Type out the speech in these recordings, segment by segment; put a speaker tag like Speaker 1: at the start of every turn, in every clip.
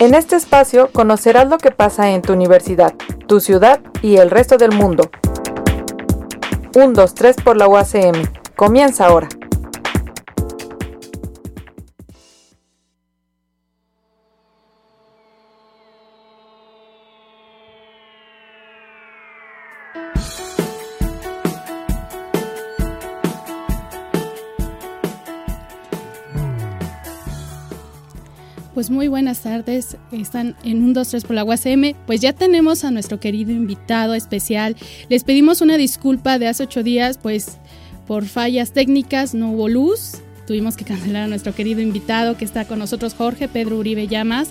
Speaker 1: En este espacio conocerás lo que pasa en tu universidad, tu ciudad y el resto del mundo. 1, 2, 3 por la UACM. Comienza ahora.
Speaker 2: Pues muy buenas tardes, están en un 2, 3 por la UACM. Pues ya tenemos a nuestro querido invitado especial. Les pedimos una disculpa de hace ocho días, pues por fallas técnicas no hubo luz. Tuvimos que cancelar a nuestro querido invitado que está con nosotros, Jorge Pedro Uribe Llamas,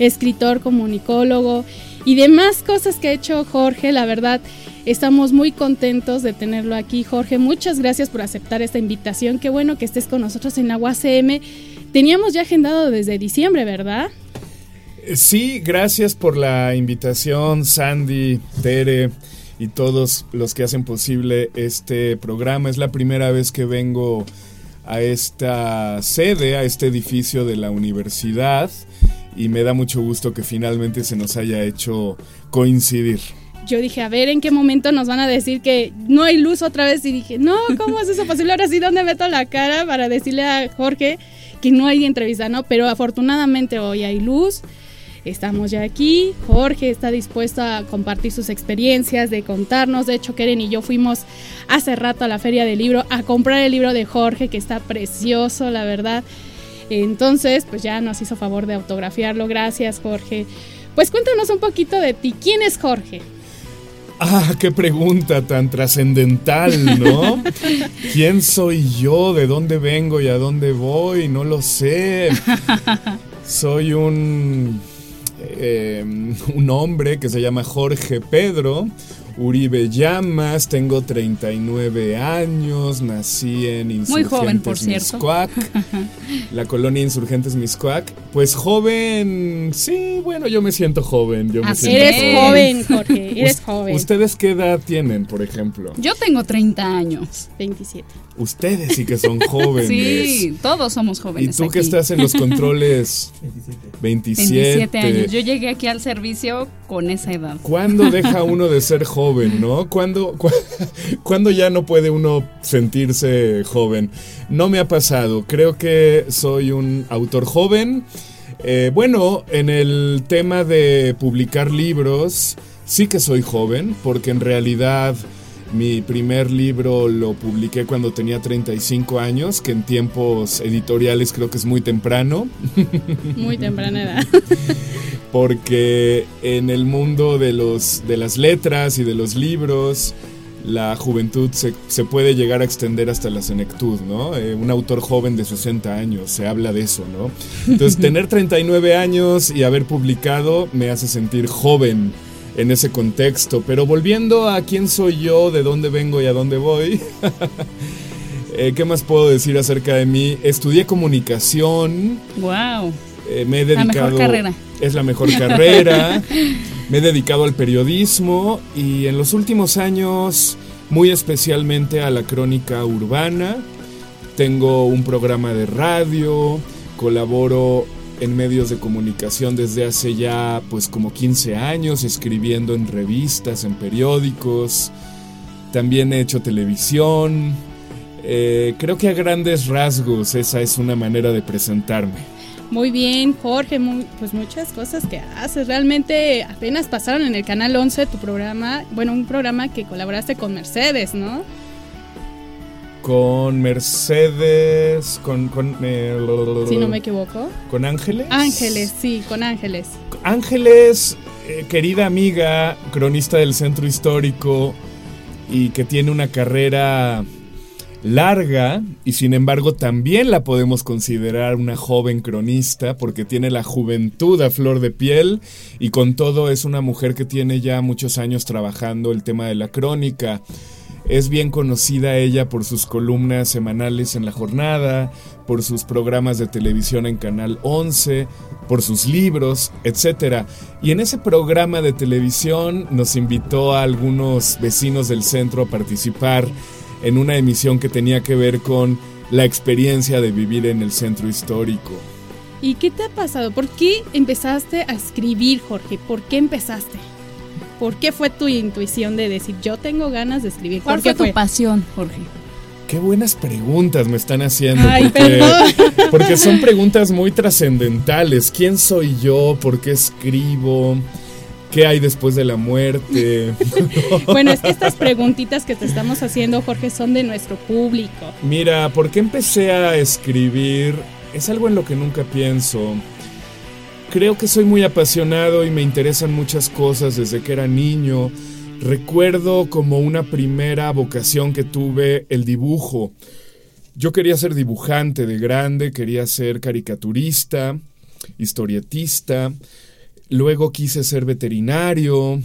Speaker 2: escritor, comunicólogo y demás cosas que ha hecho Jorge. La verdad, estamos muy contentos de tenerlo aquí. Jorge, muchas gracias por aceptar esta invitación. Qué bueno que estés con nosotros en la UACM Teníamos ya agendado desde diciembre, ¿verdad?
Speaker 3: Eh, sí, gracias por la invitación, Sandy, Tere y todos los que hacen posible este programa. Es la primera vez que vengo a esta sede, a este edificio de la universidad y me da mucho gusto que finalmente se nos haya hecho coincidir.
Speaker 2: Yo dije, a ver en qué momento nos van a decir que no hay luz otra vez y dije, no, ¿cómo es eso posible? Ahora sí, ¿dónde meto la cara para decirle a Jorge que no hay entrevista, ¿no? Pero afortunadamente hoy hay luz. Estamos ya aquí. Jorge está dispuesto a compartir sus experiencias, de contarnos. De hecho, Keren y yo fuimos hace rato a la feria del libro a comprar el libro de Jorge, que está precioso, la verdad. Entonces, pues ya nos hizo favor de autografiarlo. Gracias, Jorge. Pues cuéntanos un poquito de ti. ¿Quién es Jorge?
Speaker 3: Ah, qué pregunta tan trascendental, ¿no? ¿Quién soy yo? ¿De dónde vengo y a dónde voy? No lo sé. Soy un, eh, un hombre que se llama Jorge Pedro Uribe Llamas, tengo 39 años, nací en Insurgentes Muy joven, por cierto. la colonia Insurgentes Miscuac. Pues joven, sí, bueno, yo me siento joven. Yo me siento
Speaker 2: eres joven, Jorge, eres joven.
Speaker 3: ¿Ustedes qué edad tienen, por ejemplo?
Speaker 4: Yo tengo 30 años.
Speaker 2: 27.
Speaker 3: Ustedes sí que son jóvenes.
Speaker 4: sí, todos somos jóvenes.
Speaker 3: ¿Y tú que estás en los controles? 27. 27
Speaker 4: años. Yo llegué aquí al servicio con esa edad.
Speaker 3: ¿Cuándo deja uno de ser joven, no? ¿Cuándo, ¿Cuándo ya no puede uno sentirse joven? No me ha pasado. Creo que soy un autor joven. Eh, bueno, en el tema de publicar libros, sí que soy joven, porque en realidad mi primer libro lo publiqué cuando tenía 35 años, que en tiempos editoriales creo que es muy temprano.
Speaker 2: Muy temprana edad.
Speaker 3: Porque en el mundo de, los, de las letras y de los libros, la juventud se, puede llegar a extender hasta la senectud, ¿no? Eh, un autor joven de 60 años, se habla de eso, ¿no? Entonces, tener 39 años y haber publicado me hace sentir joven en ese contexto. Pero volviendo a quién soy yo, de dónde vengo y a dónde voy. Eh, ¿Qué más puedo decir acerca de mí? Estudié comunicación.
Speaker 4: Wow.
Speaker 3: Eh, me he dedicado.
Speaker 4: La mejor carrera.
Speaker 3: Es la mejor carrera. me he dedicado al periodismo y en los últimos años, muy especialmente a la crónica urbana. Tengo un programa de radio, colaboro en medios de comunicación desde hace ya pues como 15 años, escribiendo en revistas, en periódicos, también he hecho televisión. Eh, creo que a grandes rasgos esa es una manera de presentarme.
Speaker 2: Muy bien, Jorge, pues muchas cosas que haces. Realmente apenas pasaron en el Canal 11 tu programa, bueno, un programa que colaboraste con Mercedes, ¿no?
Speaker 3: Con Mercedes, con... con
Speaker 2: eh, si no me equivoco.
Speaker 3: ¿Con Ángeles?
Speaker 2: Ángeles, sí, con Ángeles.
Speaker 3: Ángeles, eh, querida amiga, cronista del centro histórico y que tiene una carrera larga y sin embargo también la podemos considerar una joven cronista porque tiene la juventud a flor de piel y con todo es una mujer que tiene ya muchos años trabajando el tema de la crónica. Es bien conocida ella por sus columnas semanales en la jornada, por sus programas de televisión en Canal 11, por sus libros, etc. Y en ese programa de televisión nos invitó a algunos vecinos del centro a participar en una emisión que tenía que ver con la experiencia de vivir en el centro histórico.
Speaker 2: ¿Y qué te ha pasado? ¿Por qué empezaste a escribir, Jorge? ¿Por qué empezaste? ¿Por qué fue tu intuición de decir, yo tengo ganas de escribir?
Speaker 4: ¿Cuál
Speaker 2: ¿Por qué
Speaker 4: fue tu pasión, Jorge?
Speaker 3: Qué buenas preguntas me están haciendo.
Speaker 2: Ay,
Speaker 3: porque son preguntas muy trascendentales. ¿Quién soy yo? ¿Por qué escribo? ¿Qué hay después de la muerte?
Speaker 2: Bueno, es que estas preguntitas que te estamos haciendo, Jorge, son de nuestro público.
Speaker 3: Mira, ¿por qué empecé a escribir? Es algo en lo que nunca pienso. Creo que soy muy apasionado y me interesan muchas cosas desde que era niño. Recuerdo como una primera vocación que tuve el dibujo. Yo quería ser dibujante de grande, quería ser caricaturista, historietista. Luego quise ser veterinario.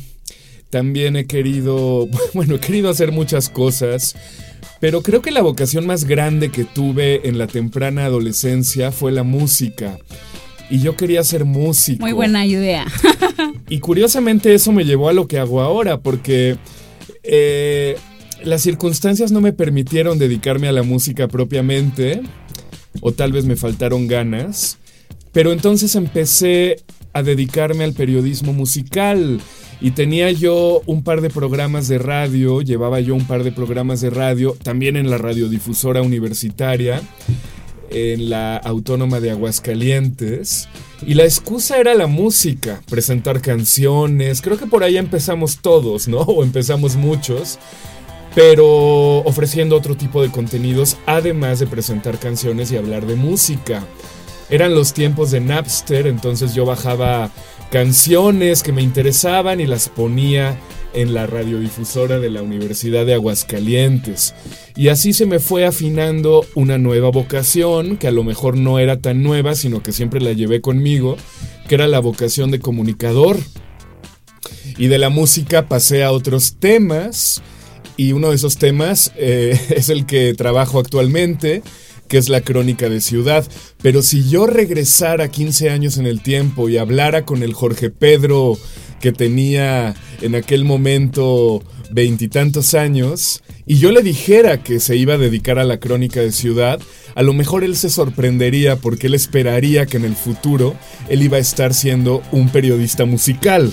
Speaker 3: También he querido, bueno, he querido hacer muchas cosas. Pero creo que la vocación más grande que tuve en la temprana adolescencia fue la música. Y yo quería ser músico.
Speaker 4: Muy buena idea.
Speaker 3: Y curiosamente eso me llevó a lo que hago ahora, porque eh, las circunstancias no me permitieron dedicarme a la música propiamente, o tal vez me faltaron ganas, pero entonces empecé a dedicarme al periodismo musical. Y tenía yo un par de programas de radio, llevaba yo un par de programas de radio, también en la radiodifusora universitaria, en la Autónoma de Aguascalientes. Y la excusa era la música, presentar canciones. Creo que por ahí empezamos todos, ¿no? O empezamos muchos. Pero ofreciendo otro tipo de contenidos, además de presentar canciones y hablar de música. Eran los tiempos de Napster, entonces yo bajaba canciones que me interesaban y las ponía en la radiodifusora de la Universidad de Aguascalientes. Y así se me fue afinando una nueva vocación, que a lo mejor no era tan nueva, sino que siempre la llevé conmigo, que era la vocación de comunicador. Y de la música pasé a otros temas, y uno de esos temas eh, es el que trabajo actualmente, que es la crónica de ciudad. Pero si yo regresara 15 años en el tiempo y hablara con el Jorge Pedro que tenía en aquel momento veintitantos años, y yo le dijera que se iba a dedicar a la crónica de ciudad, a lo mejor él se sorprendería porque él esperaría que en el futuro él iba a estar siendo un periodista musical.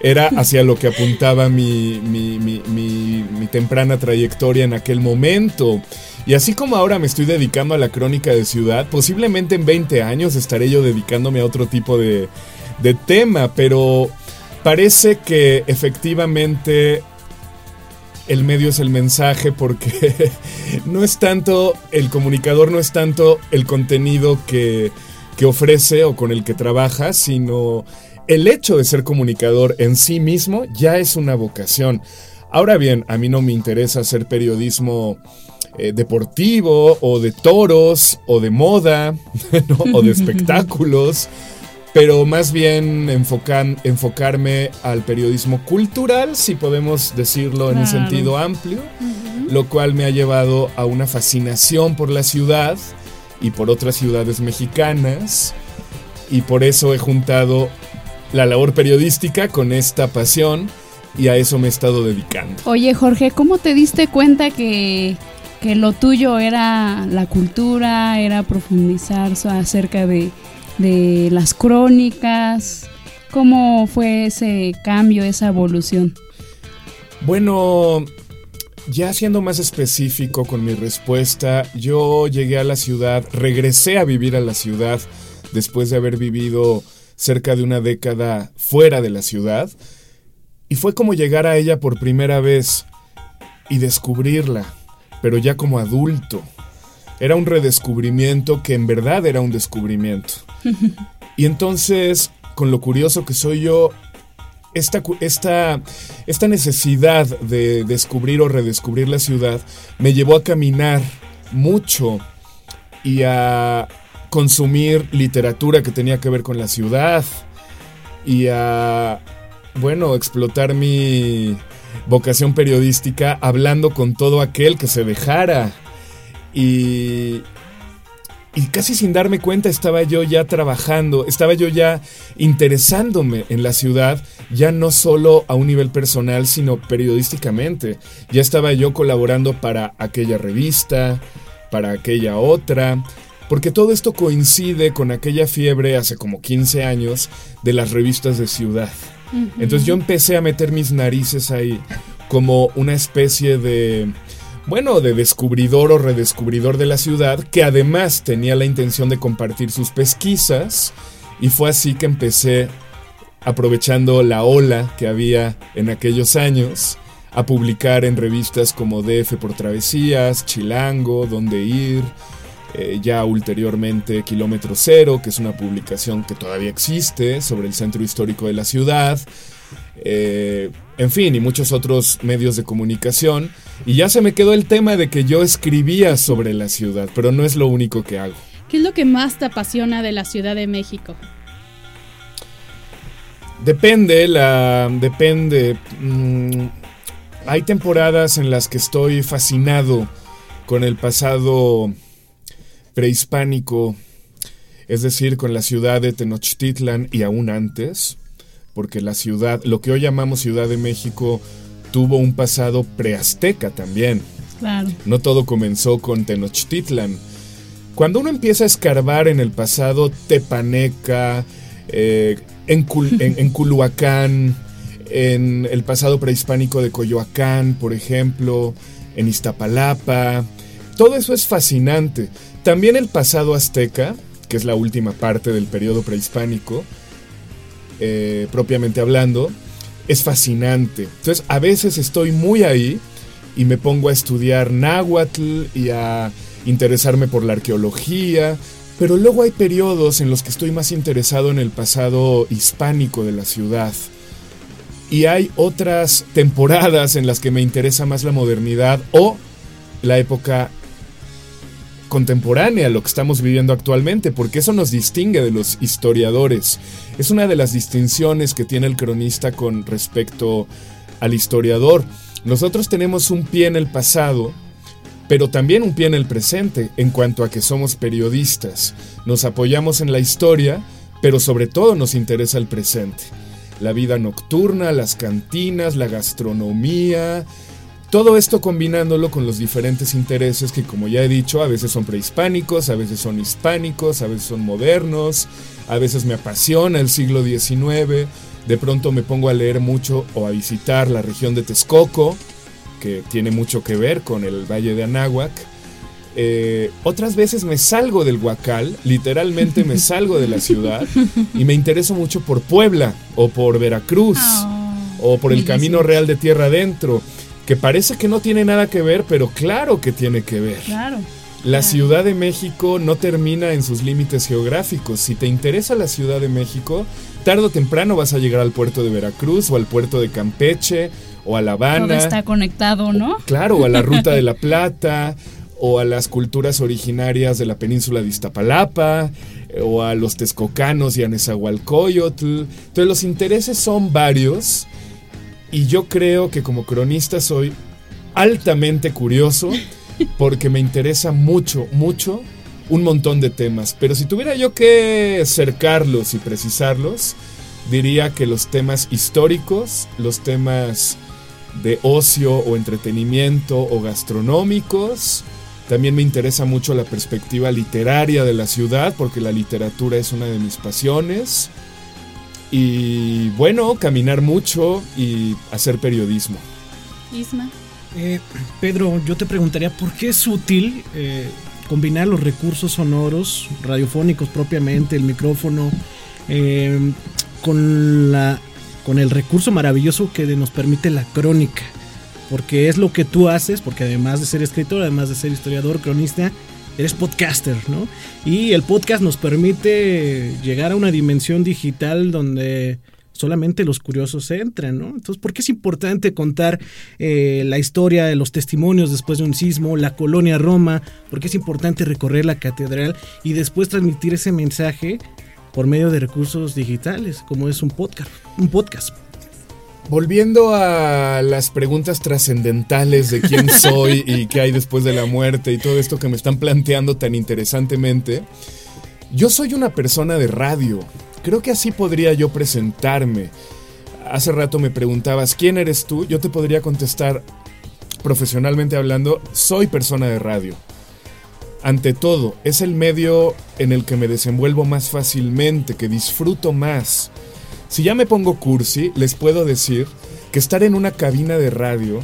Speaker 3: Era hacia lo que apuntaba mi, mi, mi, mi, temprana trayectoria en aquel momento. Y así como ahora me estoy dedicando a la crónica de ciudad, posiblemente en 20 años estaré yo dedicándome a otro tipo de, de tema, pero parece que efectivamente el medio es el mensaje porque no es tanto, el comunicador no es tanto el contenido que, que ofrece o con el que trabaja, sino el hecho de ser comunicador en sí mismo ya es una vocación. Ahora bien, a mí no me interesa hacer periodismo eh, deportivo o de toros o de moda ¿no? o de espectáculos, pero más bien enfocan, enfocarme al periodismo cultural, si podemos decirlo en un sentido amplio, lo cual me ha llevado a una fascinación por la ciudad y por otras ciudades mexicanas, y por eso he juntado la labor periodística con esta pasión y a eso me he estado dedicando.
Speaker 4: Oye, Jorge, ¿cómo te diste cuenta que, que lo tuyo era la cultura, era profundizar acerca de, de las crónicas? ¿Cómo fue ese cambio, esa evolución?
Speaker 3: Bueno, ya siendo más específico con mi respuesta, yo llegué a la ciudad, regresé a vivir a la ciudad después de haber vivido cerca de una década fuera de la ciudad, y fue como llegar a ella por primera vez y descubrirla, pero ya como adulto. Era un redescubrimiento que en verdad era un descubrimiento. Y entonces, con lo curioso que soy yo, esta, esta, esta necesidad de descubrir o redescubrir la ciudad me llevó a caminar mucho y a consumir literatura que tenía que ver con la ciudad y a, bueno, explotar mi vocación periodística hablando con todo aquel que se dejara. Y, y casi sin darme cuenta estaba yo ya trabajando, estaba yo ya interesándome en la ciudad, ya no solo a un nivel personal, sino periodísticamente. Ya estaba yo colaborando para aquella revista, para aquella otra, porque todo esto coincide con aquella fiebre hace como 15 años de las revistas de ciudad. Entonces yo empecé a meter mis narices ahí como una especie de, bueno, de descubridor o redescubridor de la ciudad, que además tenía la intención de compartir sus pesquisas, y fue así que empecé, aprovechando la ola que había en aquellos años, a publicar en revistas como DF por Travesías, Chilango, Dónde Ir, eh, ya ulteriormente Kilómetro Cero, que es una publicación que todavía existe sobre el centro histórico de la ciudad, eh, en fin, y muchos otros medios de comunicación. Y ya se me quedó el tema de que yo escribía sobre la ciudad, pero no es lo único que hago.
Speaker 2: ¿Qué es lo que más te apasiona de la Ciudad de México?
Speaker 3: Depende, la. Depende. Mm, hay temporadas en las que estoy fascinado con el pasado prehispánico, es decir, con la ciudad de Tenochtitlan y aún antes, porque la ciudad, lo que hoy llamamos Ciudad de México, tuvo un pasado preazteca también.
Speaker 2: Claro.
Speaker 3: No todo comenzó con Tenochtitlan. Cuando uno empieza a escarbar en el pasado tepaneca, eh, en, en, en Culhuacán, en el pasado prehispánico de Coyoacán, por ejemplo, en Iztapalapa. Todo eso es fascinante. También el pasado azteca, que es la última parte del periodo prehispánico, eh, propiamente hablando, es fascinante. Entonces, a veces estoy muy ahí y me pongo a estudiar náhuatl y a interesarme por la arqueología, pero luego hay periodos en los que estoy más interesado en el pasado hispánico de la ciudad. Y hay otras temporadas en las que me interesa más la modernidad o la época contemporánea, lo que estamos viviendo actualmente, porque eso nos distingue de los historiadores. Es una de las distinciones que tiene el cronista con respecto al historiador. Nosotros tenemos un pie en el pasado, pero también un pie en el presente en cuanto a que somos periodistas. Nos apoyamos en la historia, pero sobre todo nos interesa el presente la vida nocturna, las cantinas, la gastronomía, todo esto combinándolo con los diferentes intereses que, como ya he dicho, a veces son prehispánicos, a veces son hispánicos, a veces son modernos, a veces me apasiona el siglo XIX, de pronto me pongo a leer mucho o a visitar la región de Texcoco, que tiene mucho que ver con el Valle de Anáhuac, eh, otras veces me salgo del Huacal, literalmente me salgo de la ciudad y me intereso mucho por Puebla o por Veracruz
Speaker 2: Ah,
Speaker 3: o por el Camino Real de Tierra Adentro, que parece que no tiene nada que ver, pero claro que tiene que ver.
Speaker 2: Claro.
Speaker 3: La Ciudad de México no termina en sus límites geográficos. Si te interesa la Ciudad de México, tarde o temprano vas a llegar al puerto de Veracruz o al puerto de Campeche o a La Habana.
Speaker 4: Todo está conectado, ¿no?
Speaker 3: Claro, o a la Ruta de la Plata, o a las culturas originarias de la península de Iztapalapa, o a los texcocanos y a Nezahualcóyotl. Entonces los intereses son varios, y yo creo que como cronista soy altamente curioso, porque me interesa mucho, mucho un montón de temas. Pero si tuviera yo que cercarlos y precisarlos, diría que los temas históricos, los temas de ocio o entretenimiento o gastronómicos. También me interesa mucho la perspectiva literaria de la ciudad porque la literatura es una de mis pasiones. Y bueno, caminar mucho y hacer periodismo.
Speaker 2: Isma.
Speaker 5: Eh, Pedro, yo te preguntaría por qué es útil eh, combinar los recursos sonoros, radiofónicos propiamente, el micrófono, eh, con, la, con el recurso maravilloso que nos permite la crónica. Porque es lo que tú haces, porque además de ser escritor, además de ser historiador, cronista, eres podcaster, ¿no? Y el podcast nos permite llegar a una dimensión digital donde solamente los curiosos entran, ¿no? Entonces, ¿por qué es importante contar eh, la historia de los testimonios después de un sismo, la colonia Roma? ¿Por qué es importante recorrer la catedral y después transmitir ese mensaje por medio de recursos digitales, como es un podcast? Un podcast.
Speaker 3: Volviendo a las preguntas trascendentales de quién soy y qué hay después de la muerte y todo esto que me están planteando tan interesantemente, yo soy una persona de radio. Creo que así podría yo presentarme. Hace rato me preguntabas, ¿quién eres tú? Yo te podría contestar, profesionalmente hablando, soy persona de radio. ante todo, es el medio en el que me desenvuelvo más fácilmente, que disfruto más. Si ya me pongo cursi, les puedo decir que estar en una cabina de radio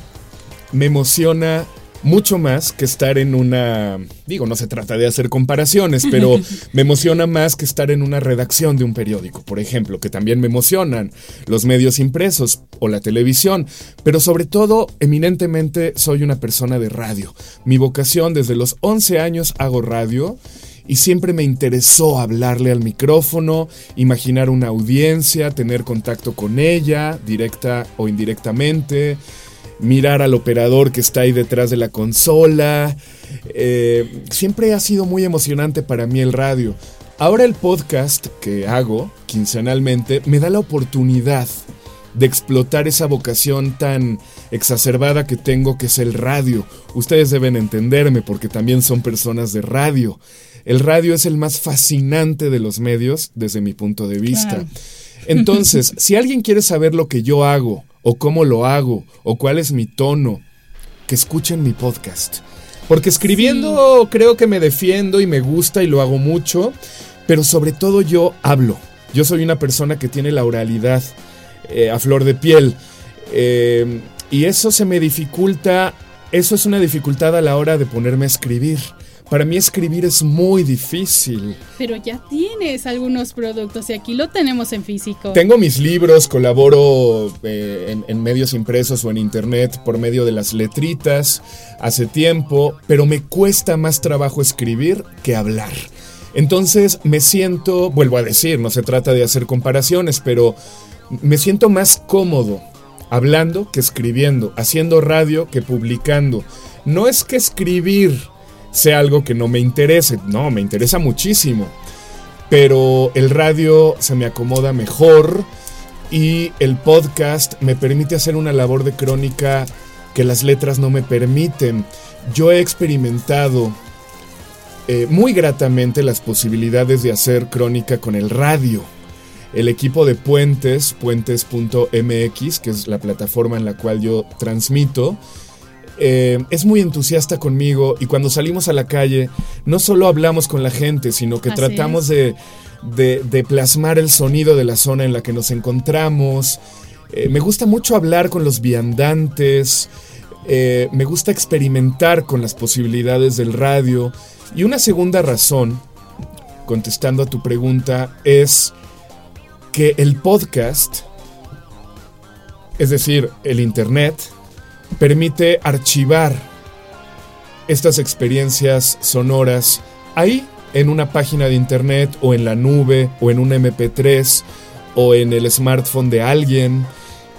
Speaker 3: me emociona mucho más que estar en una, digo, no se trata de hacer comparaciones, pero me emociona más que estar en una redacción de un periódico, por ejemplo, que también me emocionan los medios impresos o la televisión, pero sobre todo, eminentemente, soy una persona de radio. Mi vocación desde los 11 años hago radio. Y siempre me interesó hablarle al micrófono, imaginar una audiencia, tener contacto con ella, directa o indirectamente, mirar al operador que está ahí detrás de la consola. Eh, siempre ha sido muy emocionante para mí el radio. Ahora el podcast que hago quincenalmente me da la oportunidad de explotar esa vocación tan exacerbada que tengo que es el radio. Ustedes deben entenderme porque también son personas de radio. El radio es el más fascinante de los medios desde mi punto de vista. Entonces, si alguien quiere saber lo que yo hago, o cómo lo hago, o cuál es mi tono, que escuchen mi podcast. Porque escribiendo creo que me defiendo y me gusta y lo hago mucho, pero sobre todo yo hablo. Yo soy una persona que tiene la oralidad eh, a flor de piel. Eh, y eso se me dificulta, eso es una dificultad a la hora de ponerme a escribir. Para mí escribir es muy difícil.
Speaker 2: Pero ya tienes algunos productos y aquí lo tenemos en físico.
Speaker 3: Tengo mis libros, colaboro eh, en, en, medios impresos o en internet por medio de las letritas hace tiempo, pero me cuesta más trabajo escribir que hablar. Entonces me siento, vuelvo a decir, no se trata de hacer comparaciones, pero me siento más cómodo hablando que escribiendo, haciendo radio que publicando. No es que escribir sea algo que no me interese. No, me interesa muchísimo. Pero el radio se me acomoda mejor y el podcast me permite hacer una labor de crónica que las letras no me permiten. Yo he experimentado eh, muy gratamente las posibilidades de hacer crónica con el radio. El equipo de Puentes, puentes.mx, que es la plataforma en la cual yo transmito, eh, es muy entusiasta conmigo y cuando salimos a la calle no solo hablamos con la gente, sino que tratamos de, de, plasmar el sonido de la zona en la que nos encontramos. Eh, me gusta mucho hablar con los viandantes, eh, me gusta experimentar con las posibilidades del radio. Y una segunda razón, contestando a tu pregunta, es que el podcast, es decir, el Internet, permite archivar estas experiencias sonoras ahí en una página de internet o en la nube o en un MP3 o en el smartphone de alguien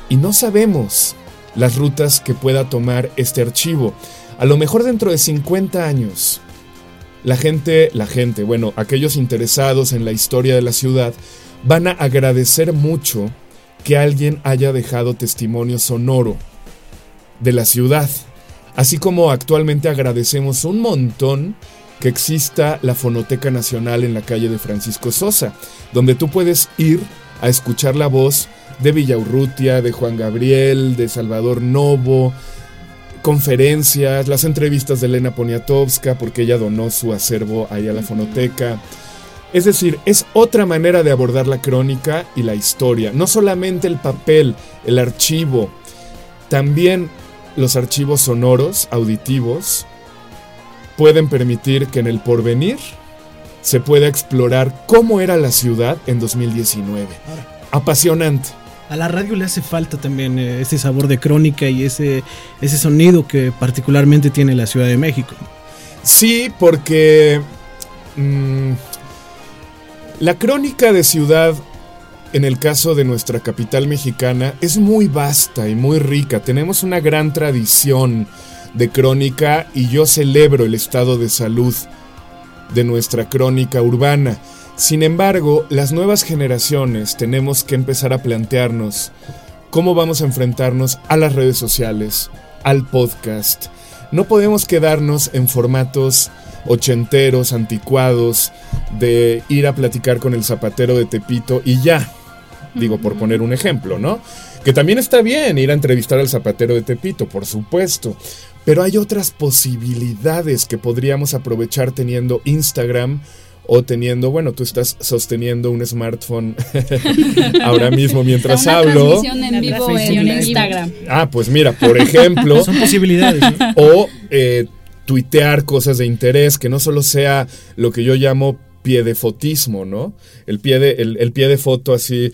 Speaker 3: y no sabemos las rutas que pueda tomar este archivo. A lo mejor dentro de 50 años, la gente, la gente, bueno, aquellos interesados en la historia de la ciudad, van a agradecer mucho que alguien haya dejado testimonio sonoro de la ciudad. Así como actualmente agradecemos un montón que exista la Fonoteca Nacional en la calle de Francisco Sosa, donde tú puedes ir a escuchar la voz de Villaurrutia, de Juan Gabriel, de Salvador Novo, conferencias, las entrevistas de Elena Poniatowska, porque ella donó su acervo ahí a la fonoteca. Es decir, es otra manera de abordar la crónica y la historia, no solamente el papel, el archivo, también los archivos sonoros, auditivos, pueden permitir que en el porvenir se pueda explorar cómo era la ciudad en 2019. Apasionante.
Speaker 5: A la radio le hace falta también eh, ese sabor de crónica y ese, ese sonido que particularmente tiene la Ciudad de México.
Speaker 3: Sí, porque mmm, la crónica de ciudad en el caso de nuestra capital mexicana, es muy vasta y muy rica. Tenemos una gran tradición de crónica y yo celebro el estado de salud de nuestra crónica urbana. Sin embargo, las nuevas generaciones tenemos que empezar a plantearnos cómo vamos a enfrentarnos a las redes sociales, al podcast. No podemos quedarnos en formatos ochenteros, anticuados, de ir a platicar con el zapatero de Tepito y ya. Digo, por poner un ejemplo, ¿no? Que también está bien ir a entrevistar al zapatero de Tepito, por supuesto. Pero hay otras posibilidades que podríamos aprovechar teniendo Instagram o teniendo, bueno, tú estás sosteniendo un smartphone ahora mismo mientras
Speaker 4: Una
Speaker 3: hablo.
Speaker 4: transmisión en vivo en. Instagram.
Speaker 3: Ah, pues mira, por ejemplo,
Speaker 5: Son posibilidades. ¿no?
Speaker 3: o eh, tuitear cosas de interés, que no solo sea lo que yo llamo pie de fotismo, ¿no? El pie de, el, el pie de foto así.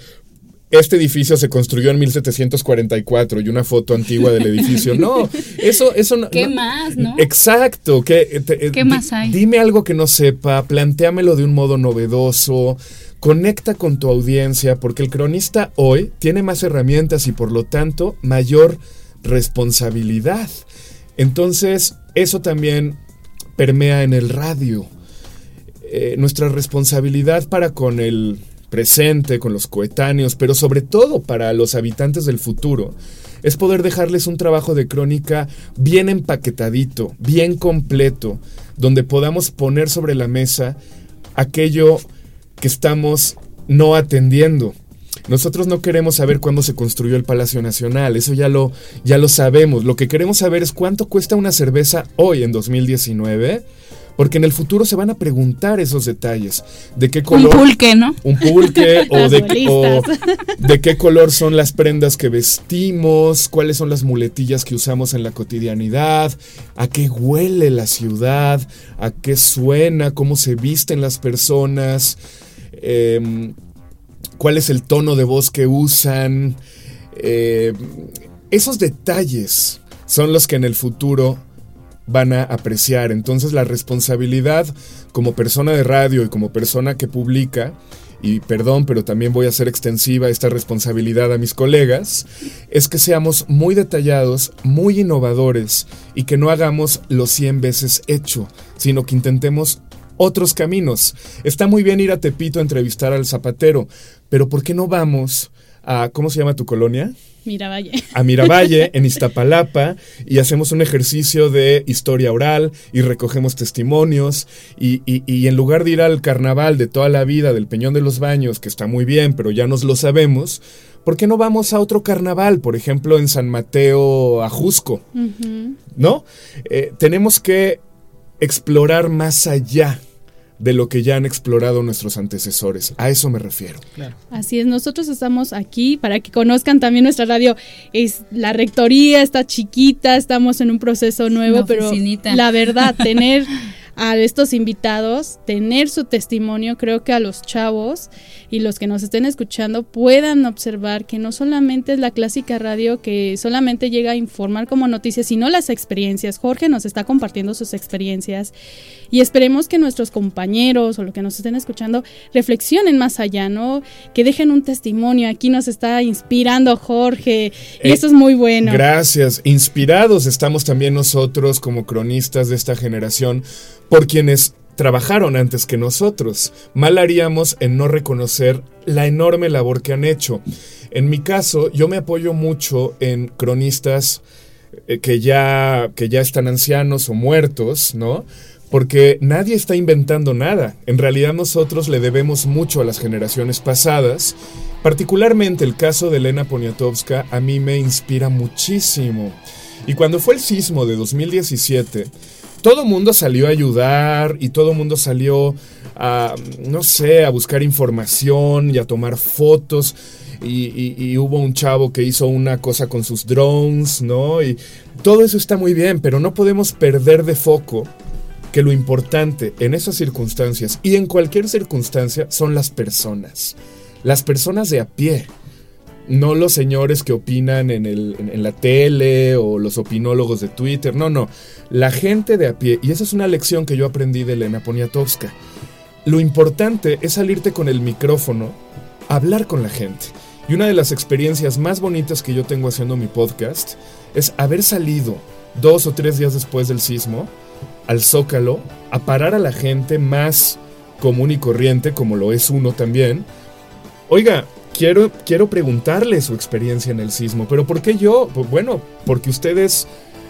Speaker 3: Este edificio se construyó en 1744 y una foto antigua del edificio. No, eso, eso no.
Speaker 4: ¿Qué
Speaker 3: no-
Speaker 4: más, no?
Speaker 3: Exacto. ¿qué, te- eh,
Speaker 4: ¿Qué
Speaker 3: di-
Speaker 4: más hay?
Speaker 3: Dime algo que no sepa, planteamelo de un modo novedoso, conecta con tu audiencia, porque el cronista hoy tiene más herramientas y por lo tanto mayor responsabilidad. Entonces, eso también permea en el radio. Eh, nuestra responsabilidad para con el presente, con los coetáneos, pero sobre todo para los habitantes del futuro, es poder dejarles un trabajo de crónica bien empaquetadito, bien completo, donde podamos poner sobre la mesa aquello que estamos no atendiendo. Nosotros no queremos saber cuándo se construyó el Palacio Nacional, eso ya lo, ya lo sabemos. Lo que queremos saber es cuánto cuesta una cerveza hoy en 2019, porque en el futuro se van a preguntar esos detalles. ¿De qué
Speaker 4: Un
Speaker 3: color?
Speaker 4: pulque, ¿no?
Speaker 3: un pulque o de, qué- o
Speaker 2: bolistas.
Speaker 3: de qué color son las prendas que vestimos, cuáles son las muletillas que usamos en la cotidianidad, a qué huele la ciudad, a qué suena, cómo se visten las personas, em, cuál es el tono de voz que usan. eh, esos detalles son los que en el futuro van a apreciar. Entonces la responsabilidad como persona de radio y como persona que publica, y perdón, pero también voy a hacer extensiva esta responsabilidad a mis colegas, es que seamos muy detallados, muy innovadores y que no hagamos lo 100 veces hecho, sino que intentemos otros caminos. Está muy bien ir a Tepito a entrevistar al zapatero, pero ¿por qué no vamos a, ¿cómo se llama tu colonia?
Speaker 2: Mira, vaya.
Speaker 3: a Miravalle, en Iztapalapa, y hacemos un ejercicio de historia oral y recogemos testimonios. Y, y- y en lugar de ir al carnaval de toda la vida del Peñón de los Baños, que está muy bien, pero ya nos lo sabemos, ¿por qué no vamos a otro carnaval? Por ejemplo, en San Mateo, Ajusco,
Speaker 2: Ujú.
Speaker 3: ¿no? Eh, tenemos que explorar más allá de lo que ya han explorado nuestros antecesores. A eso me refiero.
Speaker 2: Así es, nosotros estamos aquí para que conozcan también nuestra radio. Es la rectoría está chiquita, estamos en un proceso nuevo, pero la verdad tener a estos invitados, tener su testimonio, creo que a los chavos y los que nos estén escuchando puedan observar que no solamente es la clásica radio que solamente llega a informar como noticias, sino las experiencias. Jorge nos está compartiendo sus experiencias y esperemos que nuestros compañeros o los que nos estén escuchando reflexionen más allá, ¿no? Que dejen un testimonio. Aquí nos está inspirando Jorge y
Speaker 3: Eh,
Speaker 2: eso es muy bueno.
Speaker 3: Gracias. Inspirados estamos también nosotros como cronistas de esta generación por quienes trabajaron antes que nosotros. Mal haríamos en no reconocer la enorme labor que han hecho. En mi caso, yo me apoyo mucho en cronistas eh, que ya, que ya están ancianos o muertos, ¿no? Porque nadie está inventando nada. En realidad nosotros le debemos mucho a las generaciones pasadas. Particularmente el caso de Elena Poniatowska a mí me inspira muchísimo. Y cuando fue el sismo de 2017, todo mundo salió a ayudar y todo mundo salió a, no sé, a buscar información y a tomar fotos. Y, y- hubo un chavo que hizo una cosa con sus drones, ¿no? Y todo eso está muy bien, pero no podemos perder de foco que lo importante en esas circunstancias y en cualquier circunstancia son las personas. Las personas de a pie. No los señores que opinan en, el- en- la tele o los opinólogos de Twitter. No, no. La gente de a pie. Y esa es una lección que yo aprendí de Elena Poniatowska. Lo importante es salirte con el micrófono, hablar con la gente. Y una de las experiencias más bonitas que yo tengo haciendo mi podcast es haber salido dos o tres días después del sismo al Zócalo a parar a la gente más común y corriente, como lo es uno también. Oiga, quiero, quiero preguntarle su experiencia en el sismo, pero ¿por qué yo? Pues bueno, porque usted es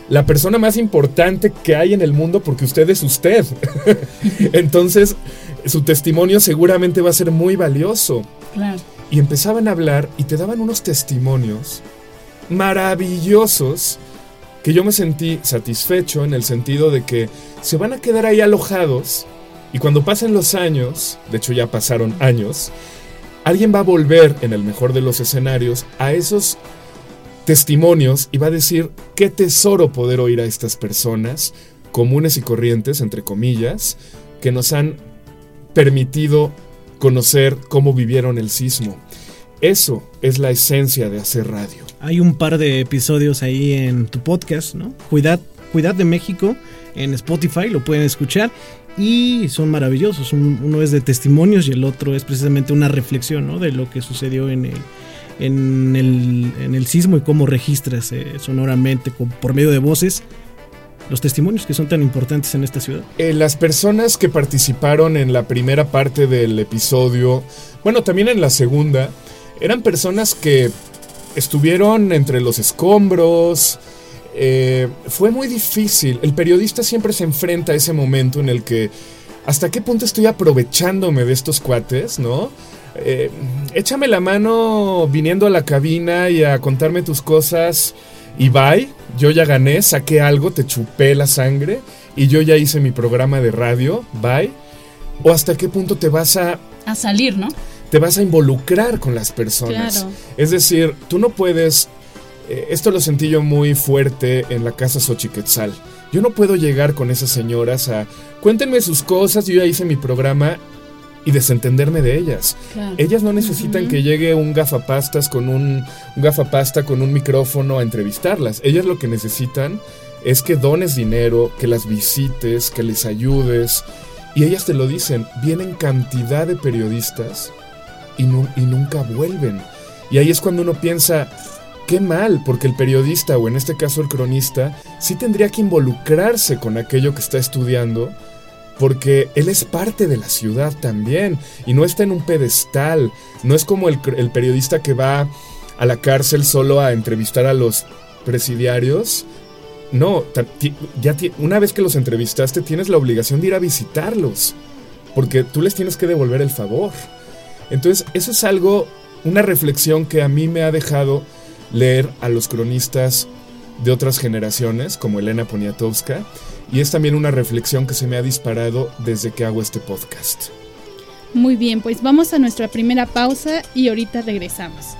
Speaker 3: la persona más importante que hay en el mundo porque usted es usted. Entonces, su testimonio seguramente va a ser muy valioso.
Speaker 4: Claro.
Speaker 3: Y empezaban a hablar y te daban unos testimonios maravillosos que yo me sentí satisfecho en el sentido de que se van a quedar ahí alojados y cuando pasen los años, de hecho ya pasaron años, alguien va a volver en el mejor de los escenarios a esos testimonios y va a decir qué tesoro poder oír a estas personas comunes y corrientes, entre comillas, que nos han permitido conocer cómo vivieron el sismo. Eso es la esencia de hacer radio.
Speaker 5: Hay un par de episodios ahí en tu podcast, ¿no? Cuidad, Cuidad de México en Spotify, lo pueden escuchar y son maravillosos. uno es de testimonios y el otro es precisamente una reflexión ¿no? de lo que sucedió en el, en el, en el sismo y cómo registras eh, sonoramente por medio de voces los testimonios que son tan importantes en esta ciudad.
Speaker 3: Eh, las personas que participaron en la primera parte del episodio, bueno, también en la segunda, eran personas que estuvieron entre los escombros. Eh, fue muy difícil. El periodista siempre se enfrenta a ese momento en el que, ¿hasta qué punto estoy aprovechándome de estos cuates, no? Eh, échame la mano viniendo a la cabina y a contarme tus cosas y bye. Yo ya gané, saqué algo, te chupé la sangre y yo ya hice mi programa de radio, bye. O hasta qué punto te vas a...
Speaker 4: A salir, ¿no?
Speaker 3: te vas a involucrar con las personas. Es decir, tú no puedes... Eh, esto lo sentí yo muy fuerte en la casa Xochiquetzal. Yo no puedo llegar con esas señoras a... Cuéntenme sus cosas, yo ya hice mi programa y desentenderme de ellas. Ellas no necesitan que llegue un gafapastas con un, un, gafapasta con un micrófono a entrevistarlas. Ellas lo que necesitan es que dones dinero, que las visites, que les ayudes. Y ellas te lo dicen, vienen cantidad de periodistas y, nunca vuelven. Y ahí es cuando uno piensa, qué mal, porque el periodista, o en este caso el cronista, sí tendría que involucrarse con aquello que está estudiando, porque él es parte de la ciudad también, y no está en un pedestal, no es como el, periodista que va a la cárcel solo a entrevistar a los presidiarios. No, ya una vez que los entrevistaste tienes la obligación de ir a visitarlos, porque tú les tienes que devolver el favor. Entonces, eso es algo, una reflexión que a mí me ha dejado leer a los cronistas de otras generaciones, como Elena Poniatowska, y es también una reflexión que se me ha disparado desde que hago este podcast.
Speaker 6: Muy bien, pues vamos a nuestra primera pausa y ahorita regresamos.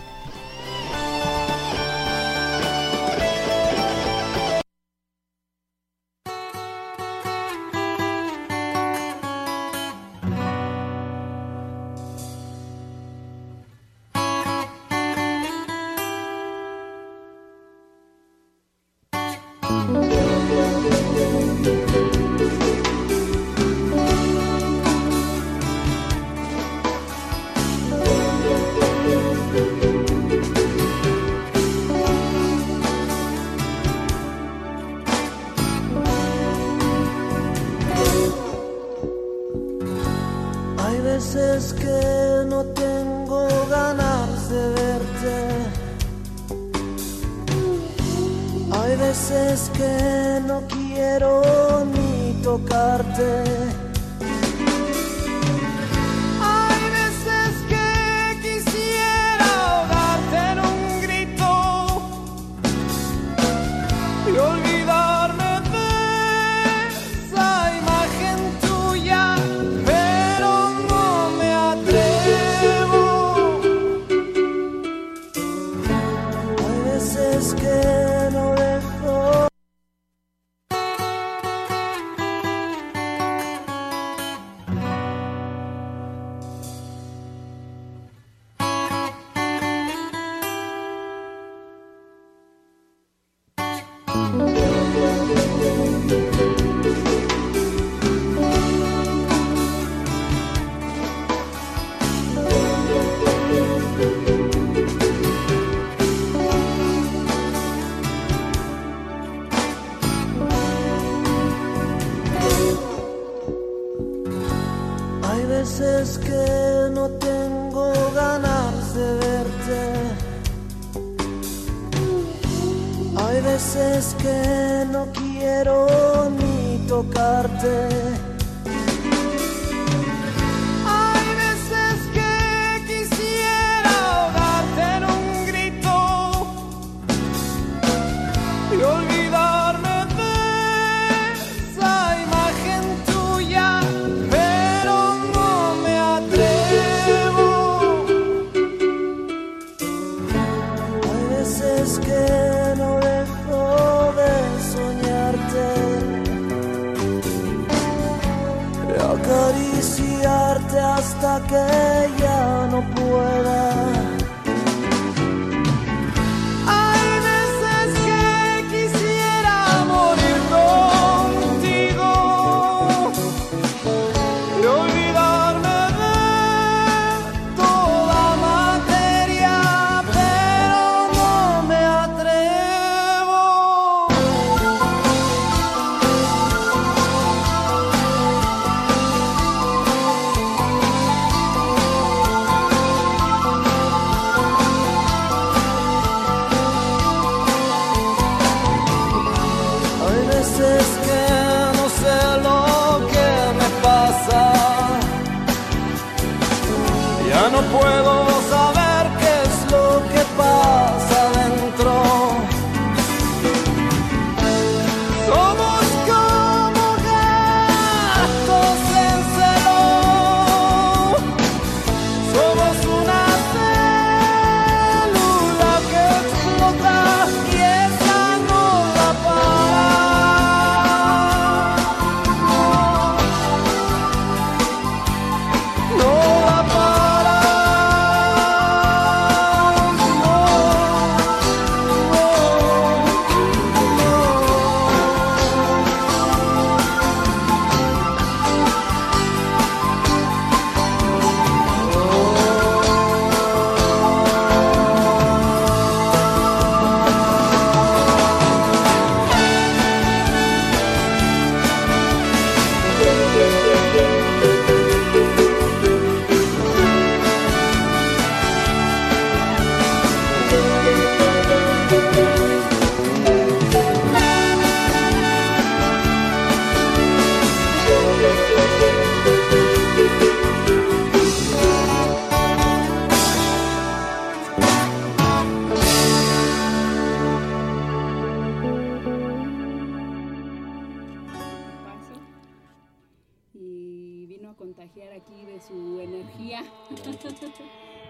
Speaker 4: Su energía.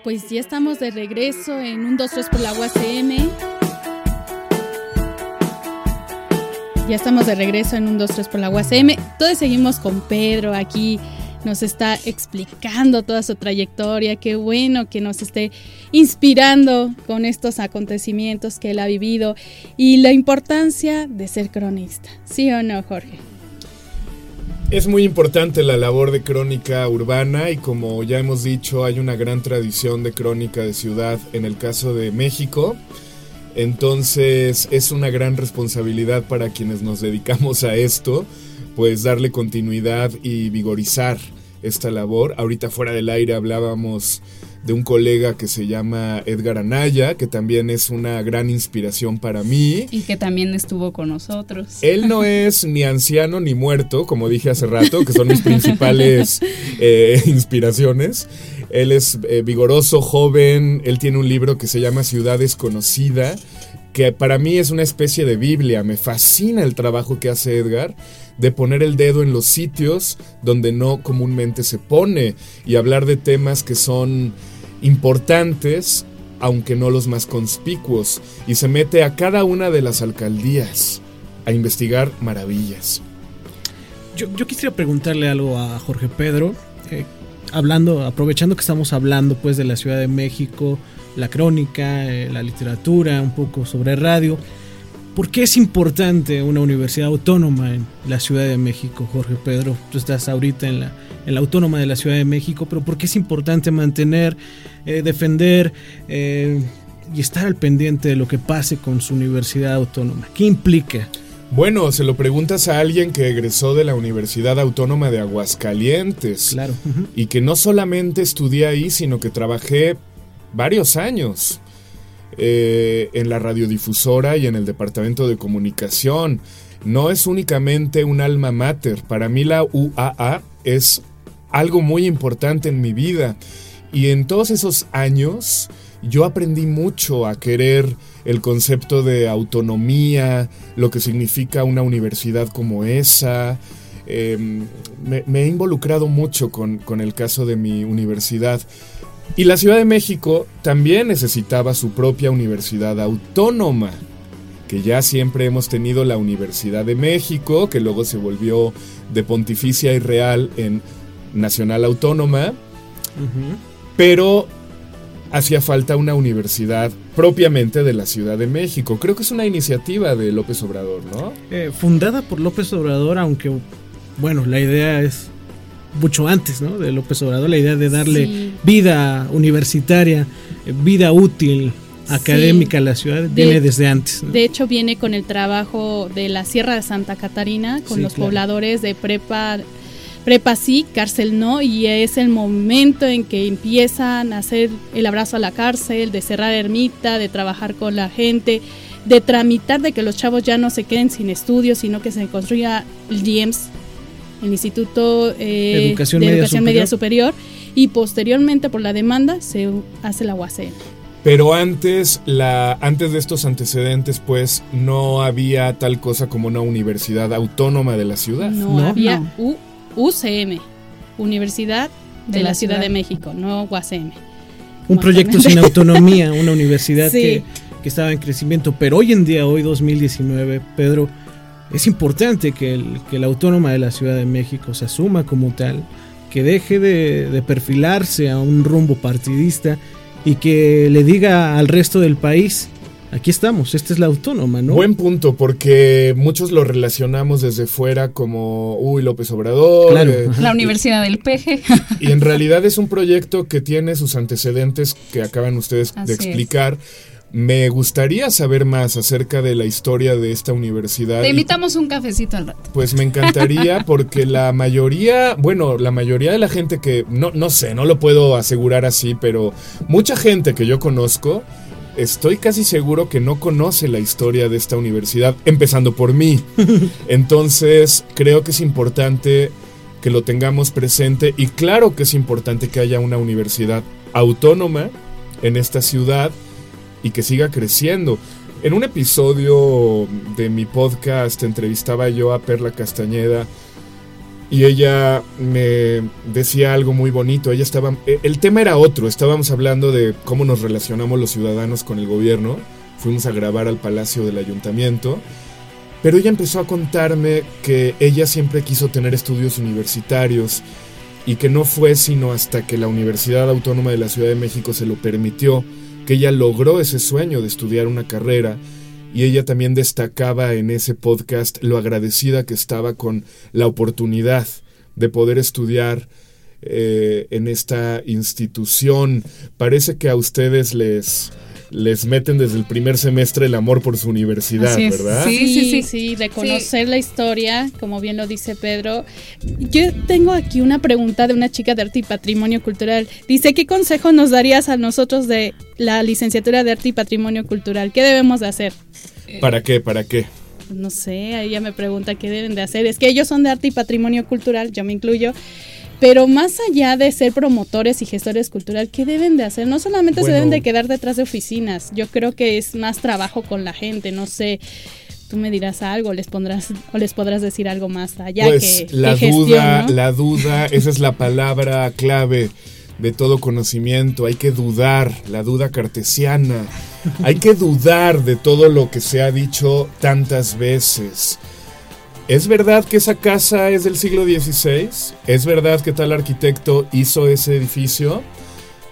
Speaker 2: Pues ya estamos de regreso en un 2-3 por la UACM. Ya estamos de regreso en un 2-3 por la UACM. Todos seguimos con Pedro aquí. Nos está explicando toda su trayectoria. Qué bueno que nos esté inspirando con estos acontecimientos que él ha vivido y la importancia de ser cronista. ¿Sí o no, Jorge?
Speaker 3: Es muy importante la labor de crónica urbana y como ya hemos dicho hay una gran tradición de crónica de ciudad en el caso de México. Entonces es una gran responsabilidad para quienes nos dedicamos a esto, pues darle continuidad y vigorizar esta labor. Ahorita fuera del aire hablábamos de un colega que se llama Edgar Anaya, que también es una gran inspiración para mí.
Speaker 4: Y que también estuvo con nosotros.
Speaker 3: Él no es ni anciano ni muerto, como dije hace rato, que son mis principales eh, inspiraciones. Él es eh, vigoroso, joven, él tiene un libro que se llama Ciudad Desconocida, que para mí es una especie de Biblia. Me fascina el trabajo que hace Edgar de poner el dedo en los sitios donde no comúnmente se pone y hablar de temas que son importantes, aunque no los más conspicuos, y se mete a cada una de las alcaldías a investigar maravillas.
Speaker 5: Yo, quisiera preguntarle algo a Jorge Pedro, eh, hablando, aprovechando que estamos hablando pues de la Ciudad de México, la crónica, eh, la literatura, un poco sobre radio. ¿Por qué es importante una universidad autónoma en la Ciudad de México, Jorge Pedro? Tú estás ahorita en la, en la autónoma de la Ciudad de México, pero ¿por qué es importante mantener, eh, defender eh, y estar al pendiente de lo que pase con su universidad autónoma? ¿Qué implica?
Speaker 3: Bueno, se lo preguntas a alguien que egresó de la Universidad Autónoma de Aguascalientes.
Speaker 5: Claro.
Speaker 3: Y que no solamente estudié ahí, sino que trabajé varios años eh, en la radiodifusora y en el departamento de comunicación. No es únicamente un alma mater. Para mí la UAA es algo muy importante en mi vida. Y en todos esos años yo aprendí mucho a querer el concepto de autonomía, lo que significa una universidad como esa. Eh, me, he involucrado mucho con el caso de mi universidad. Y la Ciudad de México también necesitaba su propia universidad autónoma, que ya siempre hemos tenido la Universidad de México, que luego se volvió de Pontificia y Real en Nacional Autónoma. pero hacía falta una universidad propiamente de la Ciudad de México. Creo que es una iniciativa de López Obrador, ¿no?
Speaker 5: Eh, fundada por López Obrador, aunque, bueno, la idea es mucho antes, ¿no? De López Obrador, la idea de darle
Speaker 2: Sí.
Speaker 5: vida universitaria, vida útil, académica a la ciudad, viene desde antes. ¿no?
Speaker 2: De hecho, viene con el trabajo de la Sierra de Santa Catarina, con
Speaker 5: Sí,
Speaker 2: los
Speaker 5: claro.
Speaker 2: pobladores de prepa, prepa sí, cárcel no, y es el momento en que empiezan a hacer el abrazo a la cárcel, de cerrar ermita, de trabajar con la gente, de tramitar de que los chavos ya no se queden sin estudios, sino que se construya el DIEMS, el Instituto eh,
Speaker 5: Educación
Speaker 2: de
Speaker 5: Media
Speaker 2: Educación Media Superior, y posteriormente por la demanda se hace la UACN.
Speaker 3: Pero antes, la, antes de estos antecedentes, pues no había tal cosa como una universidad autónoma de la ciudad.
Speaker 2: No,
Speaker 5: No,
Speaker 2: había
Speaker 4: no.
Speaker 2: U- UCM, Universidad de,
Speaker 4: De
Speaker 2: la,
Speaker 4: la
Speaker 2: Ciudad,
Speaker 4: Ciudad.
Speaker 2: de México, no UACM.
Speaker 5: Un proyecto sin autonomía, una universidad
Speaker 2: Sí.
Speaker 5: que, que estaba en crecimiento. Pero hoy en día, hoy 2019, Pedro, es importante que, el, que la autónoma de la Ciudad de México se asuma como tal, que deje de, de perfilarse a un rumbo partidista y que le diga al resto del país, aquí estamos, esta es la autónoma, ¿no?
Speaker 3: Buen punto, porque muchos lo relacionamos desde fuera como, uy, López Obrador.
Speaker 5: Claro,
Speaker 3: eh.
Speaker 4: La Universidad del Peje.
Speaker 3: y en realidad es un proyecto que tiene sus antecedentes que acaban ustedes
Speaker 4: Así
Speaker 3: de
Speaker 4: es.
Speaker 3: Me gustaría saber más acerca de la historia de esta universidad.
Speaker 4: Te invitamos un cafecito al rato.
Speaker 3: Pues me encantaría porque la mayoría, bueno, la mayoría de la gente que, no, no sé, no lo puedo asegurar así, pero mucha gente que yo conozco, estoy casi seguro que no conoce la historia de esta universidad, empezando por mí. Entonces, creo que es importante que lo tengamos presente y claro que es importante que haya una universidad autónoma en esta ciudad y que siga creciendo. En un episodio de mi podcast entrevistaba yo a Perla Castañeda y ella me decía algo muy bonito. Ella estaba eh, el tema era otro, estábamos hablando de cómo nos relacionamos los ciudadanos con el gobierno. Fuimos a grabar al Palacio del Ayuntamiento. Pero ella empezó a contarme que ella siempre quiso tener estudios universitarios y que no fue sino hasta que la Universidad Autónoma de la Ciudad de México se lo permitió que ella logró ese sueño de estudiar una carrera y ella también destacaba en ese podcast lo agradecida que estaba con la oportunidad de poder estudiar eh, en esta institución. Parece que a ustedes les, les meten desde el primer semestre el amor por su universidad,
Speaker 4: Así es.
Speaker 3: ¿verdad?
Speaker 4: Sí, sí, sí.
Speaker 2: de conocer la historia, como bien lo dice Pedro. Yo tengo aquí una pregunta de una chica de arte y patrimonio cultural. Dice, ¿qué consejo nos darías a nosotros de la licenciatura de arte y patrimonio cultural? ¿Qué debemos de hacer?
Speaker 3: ¿Para qué? ¿Para qué?
Speaker 2: Pues No sé, ella me pregunta qué deben de hacer. Es que ellos son de arte y patrimonio cultural, yo me incluyo. Pero más allá de ser promotores y gestores cultural, ¿qué deben de hacer? No solamente
Speaker 3: Bueno.
Speaker 2: se deben de quedar detrás de oficinas. Yo creo que es más trabajo con la gente. No sé, tú me dirás algo, les pondrás o les podrás decir algo más allá
Speaker 3: pues
Speaker 2: que,
Speaker 3: la
Speaker 2: que gestión,
Speaker 3: duda,
Speaker 2: ¿no?
Speaker 3: la duda, esa es la palabra clave de todo conocimiento. Hay que dudar, la duda cartesiana. Hay que dudar de todo lo que se ha dicho tantas veces. ¿Es verdad que esa casa es del siglo XVI? ¿Es verdad que tal arquitecto hizo ese edificio?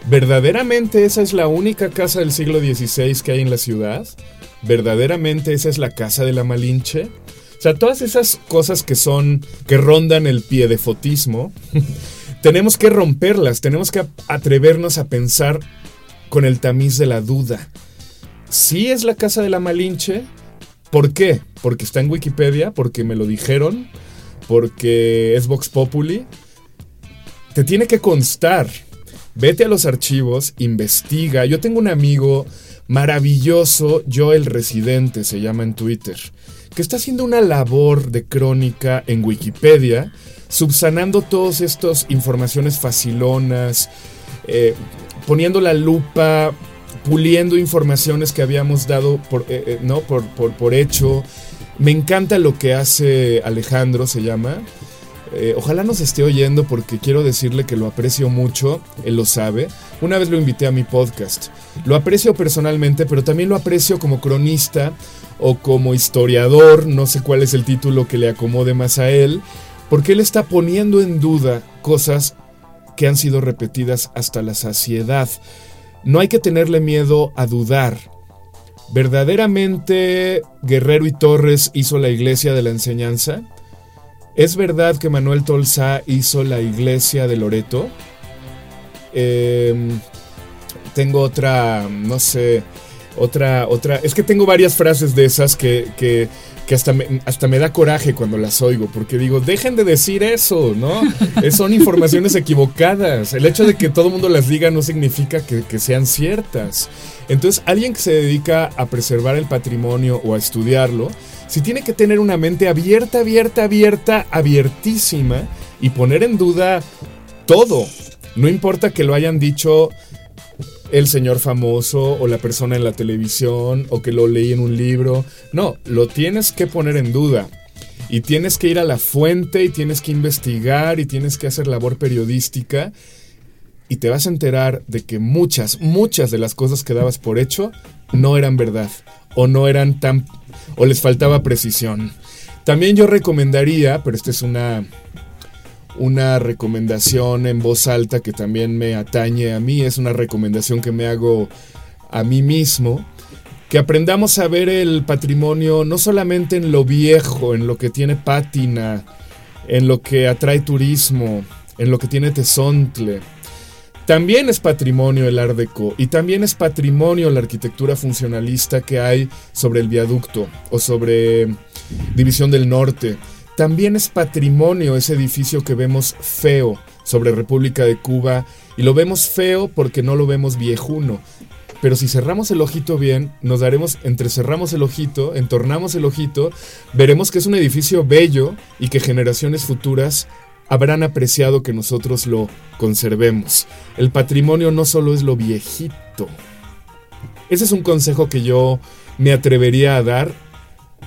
Speaker 3: ¿Verdaderamente esa es la única casa del siglo XVI que hay en la ciudad? ¿Verdaderamente esa es la casa de la Malinche? O sea, todas esas cosas que son, que rondan el pie de fotismo, tenemos que romperlas, tenemos que atrevernos a pensar con el tamiz de la duda. ¿Sí es la casa de la Malinche? ¿Por qué? Porque está en Wikipedia, porque me lo dijeron, porque es Vox Populi. Te tiene que constar. Vete a los archivos, investiga. Yo tengo un amigo maravilloso, Joel Residente se llama en Twitter, que está haciendo una labor de crónica en Wikipedia, subsanando todas estas informaciones facilonas, eh, poniendo la lupa, puliendo informaciones que habíamos dado por, eh, eh, ¿no? por, por hecho. Me encanta lo que hace Alejandro, se llama. Eh, ojalá nos esté oyendo porque quiero decirle que lo aprecio mucho, él lo sabe. Una vez lo invité a mi podcast. Lo aprecio personalmente, pero también lo aprecio como cronista o como historiador, no sé cuál es el título que le acomode más a él, porque él está poniendo en duda cosas que han sido repetidas hasta la saciedad. No hay que tenerle miedo a dudar. ¿Verdaderamente Guerrero y Torres hizo la iglesia de la enseñanza? ¿Es verdad que Manuel Tolsá hizo la iglesia de Loreto? Em, tengo otra, no sé, otra, otra. Es que tengo varias frases de esas que, que, que hasta, me, hasta me da coraje cuando las oigo, porque digo, dejen de decir eso, ¿no? Son informaciones equivocadas. El hecho de que todo el mundo las diga no significa que, que sean ciertas. Entonces, alguien que se dedica a preservar el patrimonio o a estudiarlo, si tiene que tener una mente abierta, abierta, abierta, abiertísima y poner en duda todo. No importa que lo hayan dicho el señor famoso o la persona en la televisión o que lo leí en un libro. No, lo tienes que poner en duda. Y tienes que ir a la fuente y tienes que investigar y tienes que hacer labor periodística. Y te vas a enterar de que muchas, muchas de las cosas que dabas por hecho no eran verdad. O no eran tan... o les faltaba precisión. También yo recomendaría, pero esta es una una recomendación en voz alta que también me atañe a mí, es una recomendación que me hago a mí mismo, que aprendamos a ver el patrimonio no solamente en lo viejo, en lo que tiene pátina, en lo que atrae turismo, en lo que tiene tesontle. También es patrimonio el Art Deco y también es patrimonio la arquitectura funcionalista que hay sobre el viaducto o sobre División del Norte. También es patrimonio ese edificio que vemos feo sobre República de Cuba y lo vemos feo porque no lo vemos viejuno. Pero si cerramos el ojito bien, nos daremos, entre cerramos el ojito, entornamos el ojito, veremos que es un edificio bello y que generaciones futuras habrán apreciado que nosotros lo conservemos. El patrimonio no solo es lo viejito. Ese es un consejo que yo me atrevería a dar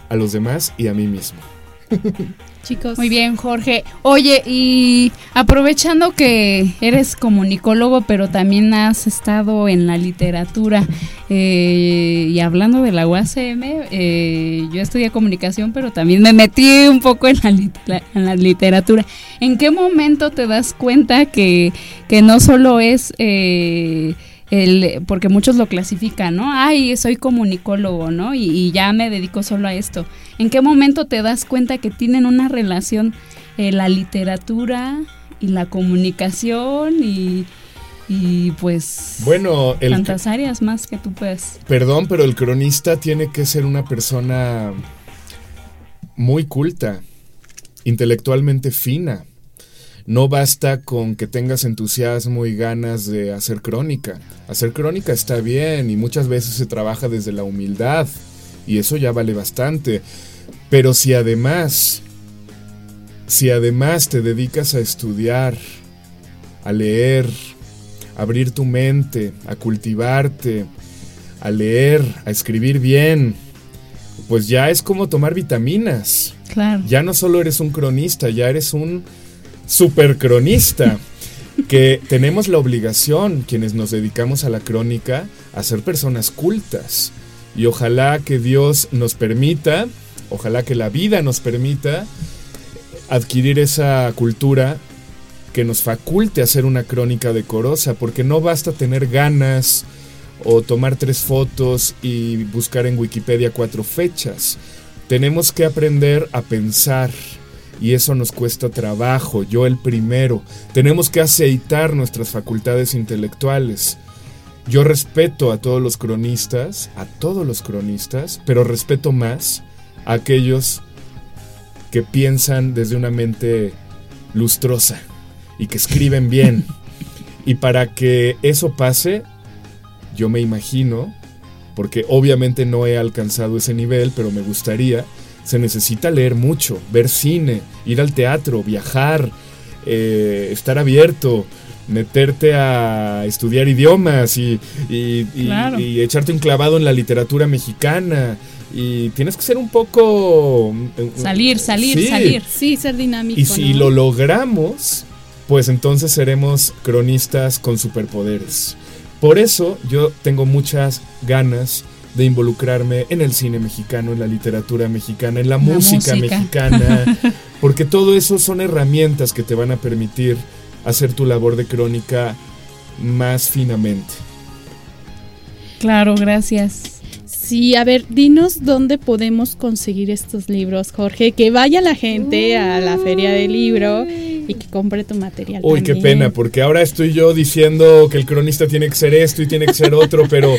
Speaker 3: a los demás y a mí mismo.
Speaker 4: Chicos. Muy bien, Jorge. Oye, y aprovechando que eres comunicólogo, pero también has estado en la literatura, eh, y hablando de la UACM, eh, yo estudié comunicación, pero también me metí un poco en la, literatura. ¿En qué momento te das cuenta que, que no solo es... Eh, el, porque muchos lo clasifican, ¿no? Ay, soy comunicólogo, ¿no? Y, ya me dedico solo a esto. ¿En qué momento te das cuenta que tienen una relación eh, la literatura y la comunicación y, y pues
Speaker 3: bueno,
Speaker 4: el tantas áreas más que tú puedes.
Speaker 3: Perdón, pero el cronista tiene que ser una persona muy culta, intelectualmente fina no basta con que tengas entusiasmo y ganas de hacer crónica. Hacer crónica está bien y muchas veces se trabaja desde la humildad y eso ya vale bastante. Pero si además, si además te dedicas a estudiar, a leer, a abrir tu mente, a cultivarte, a leer, a escribir bien, pues ya es como tomar vitaminas.
Speaker 4: Claro.
Speaker 3: Ya no solo eres un cronista, ya eres un supercronista, que tenemos la obligación, quienes nos dedicamos a la crónica, a ser personas cultas. Y ojalá que Dios nos permita, ojalá que la vida nos permita adquirir esa cultura que nos faculte hacer una crónica decorosa, porque no basta tener ganas o tomar tres fotos y buscar en Wikipedia cuatro fechas. Tenemos que aprender a pensar, y eso nos cuesta trabajo, yo el primero. Tenemos que aceitar nuestras facultades intelectuales. Yo respeto a todos los cronistas, a todos los cronistas, pero respeto más a aquellos que piensan desde una mente lustrosa y que escriben bien. y para que eso pase, yo me imagino, porque obviamente no he alcanzado ese nivel, pero me gustaría, se necesita leer mucho, ver cine, ir al teatro, viajar, eh, estar abierto, meterte a estudiar idiomas y, echarte un clavado en la literatura mexicana. Y tienes que ser un poco...
Speaker 4: Eh, salir, salir, salir.
Speaker 2: Sí, ser dinámico.
Speaker 3: Y si lo logramos, pues entonces seremos cronistas con superpoderes. Por eso yo tengo muchas ganas de involucrarme en el cine mexicano, en la literatura mexicana, en la, música, mexicana, porque todo eso son herramientas que te van a permitir hacer tu labor de crónica más finamente.
Speaker 4: Claro, gracias.
Speaker 2: Sí, a ver, dinos dónde podemos conseguir estos libros, Jorge. Que vaya la gente a la feria del libro y que compre tu material.
Speaker 3: Uy, qué pena, porque ahora estoy yo diciendo que el cronista tiene que ser esto y tiene que ser otro, pero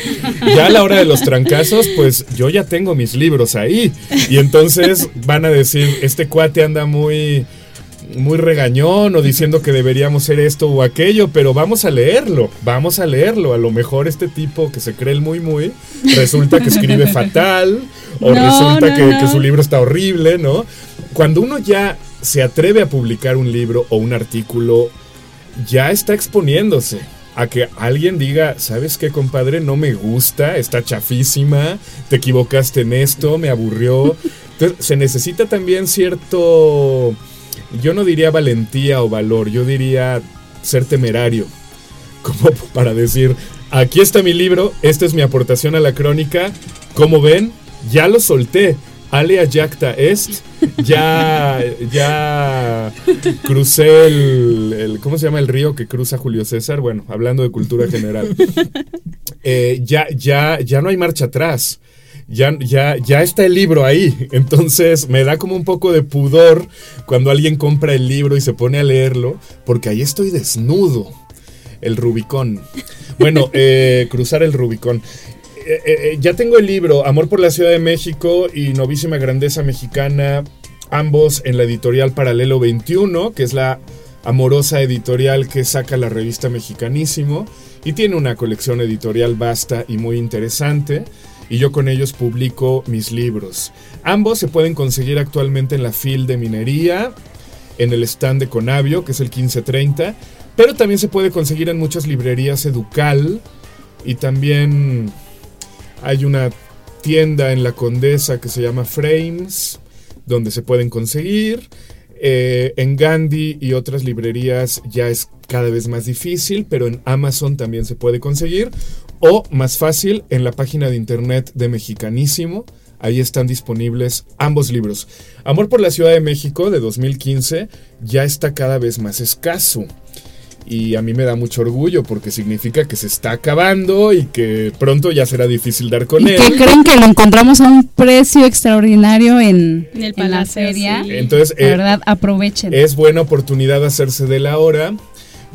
Speaker 3: ya a la hora de los trancazos, pues yo ya tengo mis libros ahí. Y entonces van a decir, este cuate anda muy muy regañón o diciendo que deberíamos ser esto o aquello, pero vamos a leerlo, vamos a leerlo. A lo mejor este tipo que se cree el muy muy, resulta que escribe fatal o
Speaker 2: No,
Speaker 3: resulta
Speaker 2: no,
Speaker 3: que,
Speaker 2: no.
Speaker 3: que su libro está horrible, ¿no? Cuando uno ya se atreve a publicar un libro o un artículo, ya está exponiéndose a que alguien diga, ¿sabes qué, compadre? No me gusta, está chafísima, te equivocaste en esto, me aburrió. Entonces, se necesita también cierto, yo no diría valentía o valor, yo diría ser temerario, como para decir, aquí está mi libro, esta es mi aportación a la crónica, como ven, ya lo solté. Alea Jacta Est, ya, ya crucé el, el- ¿cómo se llama el río que cruza Julio César? Bueno, hablando de cultura general. Eh, ya, ya, ya no hay marcha atrás. Ya, ya, ya está el libro ahí. Entonces me da como un poco de pudor cuando alguien compra el libro y se pone a leerlo, porque ahí estoy desnudo. El Rubicón. Bueno, eh, cruzar el Rubicón. Eh, eh, eh, ya tengo el libro Amor por la Ciudad de México y Novísima Grandeza Mexicana, ambos en la editorial Paralelo 21, que es la amorosa editorial que saca la revista Mexicanísimo y tiene una colección editorial vasta y muy interesante. Y yo con ellos publico mis libros. Ambos se pueden conseguir actualmente en la FIL de Minería, en el stand de Conavio, que es el 1530, pero también se puede conseguir en muchas librerías Educal y también hay una tienda en la Condesa que se llama Frames, donde se pueden conseguir. Eh, en Gandhi y otras librerías ya es cada vez más difícil, pero en Amazon también se puede conseguir. O más fácil, en la página de internet de Mexicanísimo. Ahí están disponibles ambos libros. Amor por la Ciudad de México de 2015 ya está cada vez más escaso. Y a mí me da mucho orgullo porque significa que se está acabando y que pronto ya será difícil dar con
Speaker 4: ¿Y
Speaker 3: él.
Speaker 4: que creen que lo encontramos a un precio extraordinario en,
Speaker 2: En el
Speaker 4: en la
Speaker 2: Palacio,
Speaker 4: feria?
Speaker 2: sí.
Speaker 3: Entonces,
Speaker 4: La
Speaker 3: eh,
Speaker 4: verdad, aprovechen.
Speaker 3: es buena oportunidad hacerse de la hora.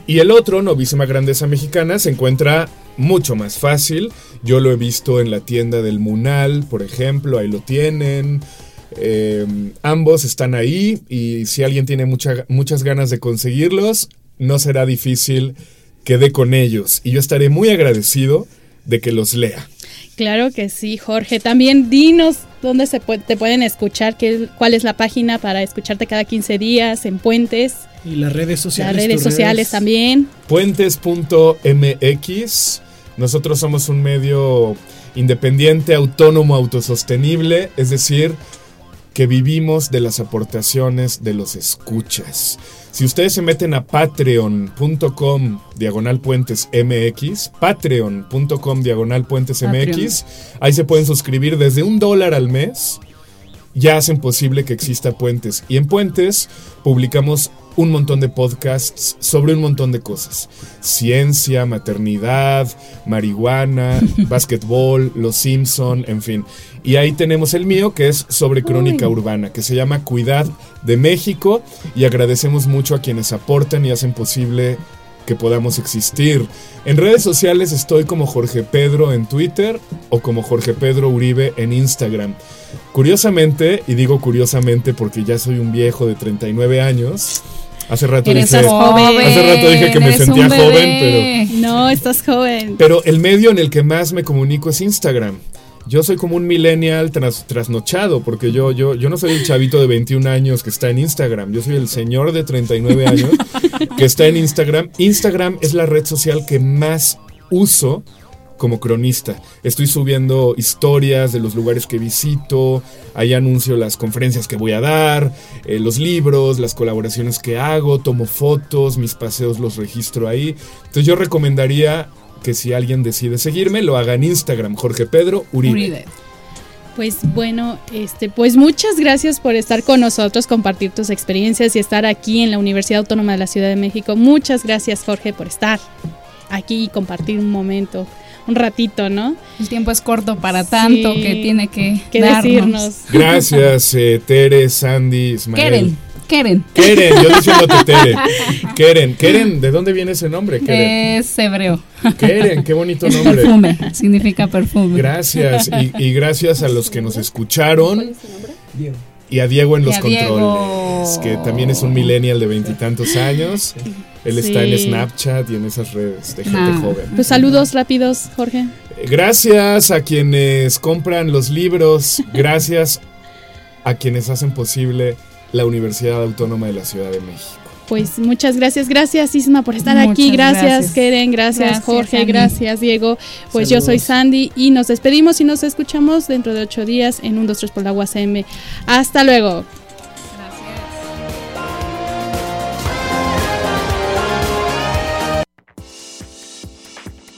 Speaker 3: Y el otro, Novísima Grandeza Mexicana, se encuentra mucho más fácil. Yo lo he visto en la tienda del Munal, por ejemplo, ahí lo tienen. Eh, ambos están ahí y si alguien tiene mucha- muchas ganas de conseguirlos, no será difícil que dé con ellos. Y yo estaré muy agradecido de que los lea.
Speaker 2: Claro que sí, Jorge. También dinos dónde se pu- te pueden escuchar, qué, cuál es la página para escucharte cada 15 días en Puentes,
Speaker 5: Y las redes sociales.
Speaker 2: las redes sociales también.
Speaker 3: Puentes.mx. Nosotros somos un medio independiente, autónomo, autosostenible, es decir, que vivimos de las aportaciones de los escuchas. Si ustedes se meten a patreon.com diagonal puentes mx, patreon.com diagonal puentes mx, ahí se pueden suscribir desde un dólar al mes ya hacen posible que exista Puentes. Y en Puentes publicamos un montón de podcasts sobre un montón de cosas. Ciencia, maternidad, marihuana, básquetbol, Los Simpson, en fin. Y ahí tenemos el mío que es sobre crónica urbana, que se llama Cuidad de México. Y agradecemos mucho a quienes aportan y hacen posible que podamos existir. En redes sociales estoy como Jorge Pedro en Twitter o como Jorge Pedro Uribe en Instagram. Curiosamente, y digo curiosamente porque ya soy un viejo de 39 años, hace rato
Speaker 4: Eres
Speaker 3: dije,
Speaker 4: joven,
Speaker 3: hace rato dije que me sentía joven, pero
Speaker 2: No, estás joven.
Speaker 3: pero el medio en el que más me comunico es Instagram. Yo soy como un millennial tras- trasnochado, porque yo, yo, yo no soy el chavito de 21 años que está en Instagram. Yo soy el señor de 39 años que está en Instagram. Instagram es la red social que más uso como cronista. Estoy subiendo historias de los lugares que visito, ahí anuncio las conferencias que voy a dar, eh, los libros, las colaboraciones que hago, tomo fotos, mis paseos los registro ahí. Entonces yo recomendaría que si alguien decide seguirme, lo haga en Instagram, Jorge Pedro Uribe.
Speaker 4: Uribe.
Speaker 2: Pues bueno, este, pues muchas gracias por estar con nosotros, compartir tus experiencias y estar aquí en la Universidad Autónoma de la Ciudad de México. Muchas gracias, Jorge, por estar aquí y compartir un momento, un ratito, ¿no?
Speaker 4: El tiempo es corto para tanto
Speaker 2: Sí.
Speaker 4: que tiene que,
Speaker 2: Que
Speaker 4: darnos.
Speaker 2: decirnos.
Speaker 3: Gracias, eh, Tere, Sandy, Ismael.
Speaker 4: Keren, Keren.
Speaker 3: Keren, yo diciéndote Tere. Keren, Keren, ¿de dónde viene ese nombre? Keren.
Speaker 4: Es hebreo.
Speaker 3: Keren, qué bonito
Speaker 4: Es
Speaker 3: nombre.
Speaker 4: perfume, significa perfume.
Speaker 3: Gracias y, y gracias a los que nos escucharon y a Diego en
Speaker 4: Y
Speaker 3: los
Speaker 4: a Diego.
Speaker 3: controles, que también es un millennial de veintitantos años. Él está en. Snapchat y en esas redes de gente
Speaker 4: Ah.
Speaker 3: joven.
Speaker 2: Pues saludos rápidos, Jorge.
Speaker 3: Gracias a quienes compran los libros, gracias a quienes hacen posible la Universidad Autónoma de la Ciudad de México.
Speaker 2: Pues muchas gracias, gracias Isma por estar
Speaker 4: Muchas
Speaker 2: aquí, gracias,
Speaker 4: gracias.
Speaker 2: Keren, gracias,
Speaker 4: Gracias,
Speaker 2: Jorge,
Speaker 4: Sandy.
Speaker 2: gracias Diego. Pues yo soy Sandy y nos despedimos y nos escuchamos dentro de ocho días en un 2, 3 por la UACM. Hasta luego.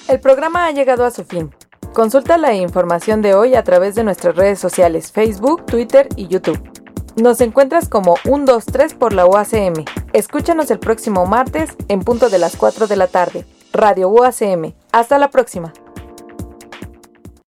Speaker 1: El programa ha llegado a su fin. Consulta la información de hoy a través de nuestras redes sociales Facebook, Twitter y YouTube. Nos encuentras como 123 por la UACM. Escúchanos el próximo martes en punto de las 4 de la tarde. Radio UACM. Hasta la próxima.